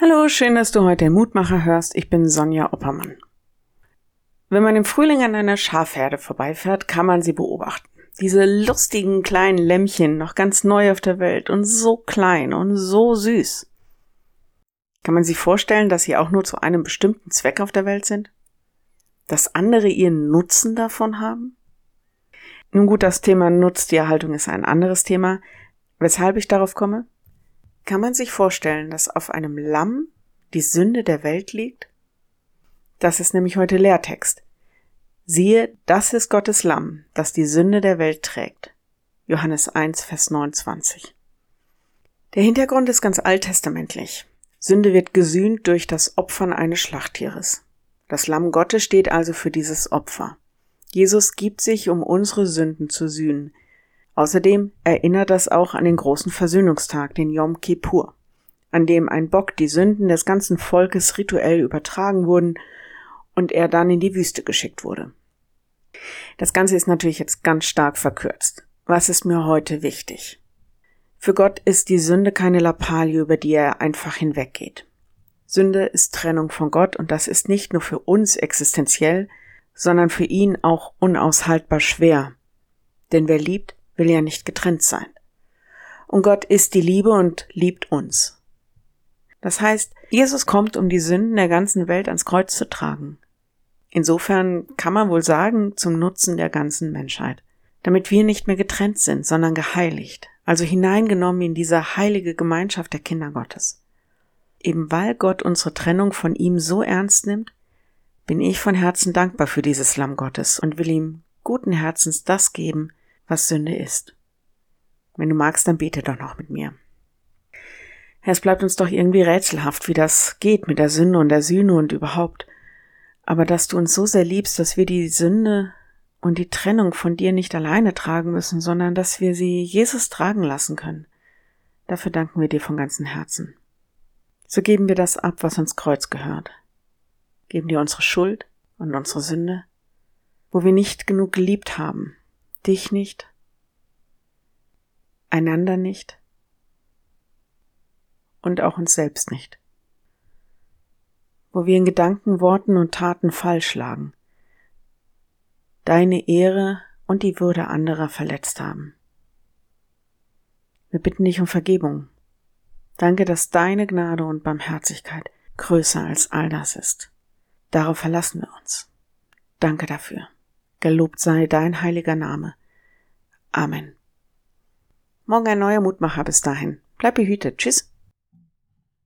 Hallo, schön, dass du heute den Mutmacher hörst. Ich bin Sonja Oppermann. Wenn man im Frühling an einer Schafherde vorbeifährt, kann man sie beobachten. Diese lustigen kleinen Lämmchen, noch ganz neu auf der Welt und so klein und so süß. Kann man sich vorstellen, dass sie auch nur zu einem bestimmten Zweck auf der Welt sind? Dass andere ihren Nutzen davon haben? Nun gut, das Thema Nutztierhaltung ist ein anderes Thema. Weshalb ich darauf komme? Kann man sich vorstellen, dass auf einem Lamm die Sünde der Welt liegt? Das ist nämlich heute Lehrtext. Siehe, das ist Gottes Lamm, das die Sünde der Welt trägt. Johannes 1, Vers 29. Der Hintergrund ist ganz alttestamentlich. Sünde wird gesühnt durch das Opfern eines Schlachttieres. Das Lamm Gottes steht also für dieses Opfer. Jesus gibt sich, um unsere Sünden zu sühnen. Außerdem erinnert das auch an den großen Versöhnungstag, den Yom Kippur, an dem ein Bock die Sünden des ganzen Volkes rituell übertragen wurden und er dann in die Wüste geschickt wurde. Das Ganze ist natürlich jetzt ganz stark verkürzt. Was ist mir heute wichtig? Für Gott ist die Sünde keine Lappalie, über die er einfach hinweggeht. Sünde ist Trennung von Gott und das ist nicht nur für uns existenziell, sondern für ihn auch unaushaltbar schwer. Denn wer liebt, will ja nicht getrennt sein. Und Gott ist die Liebe und liebt uns. Das heißt, Jesus kommt, um die Sünden der ganzen Welt ans Kreuz zu tragen. Insofern kann man wohl sagen, zum Nutzen der ganzen Menschheit, damit wir nicht mehr getrennt sind, sondern geheiligt, also hineingenommen in diese heilige Gemeinschaft der Kinder Gottes. Eben weil Gott unsere Trennung von ihm so ernst nimmt, bin ich von Herzen dankbar für dieses Lamm Gottes und will ihm guten Herzens das geben, was Sünde ist. Wenn du magst, dann bete doch noch mit mir. Es bleibt uns doch irgendwie rätselhaft, wie das geht mit der Sünde und der Sühne und überhaupt. Aber dass du uns so sehr liebst, dass wir die Sünde und die Trennung von dir nicht alleine tragen müssen, sondern dass wir sie Jesus tragen lassen können. Dafür danken wir dir von ganzem Herzen. So geben wir das ab, was uns Kreuz gehört. Geben dir unsere Schuld und unsere Sünde, wo wir nicht genug geliebt haben, dich nicht, einander nicht und auch uns selbst nicht. Wo wir in Gedanken, Worten und Taten falsch lagen, deine Ehre und die Würde anderer verletzt haben. Wir bitten dich um Vergebung. Danke, dass deine Gnade und Barmherzigkeit größer als all das ist. Darauf verlassen wir uns. Danke dafür. Gelobt sei dein heiliger Name. Amen. Morgen ein neuer Mutmacher bis dahin. Bleib behütet. Tschüss.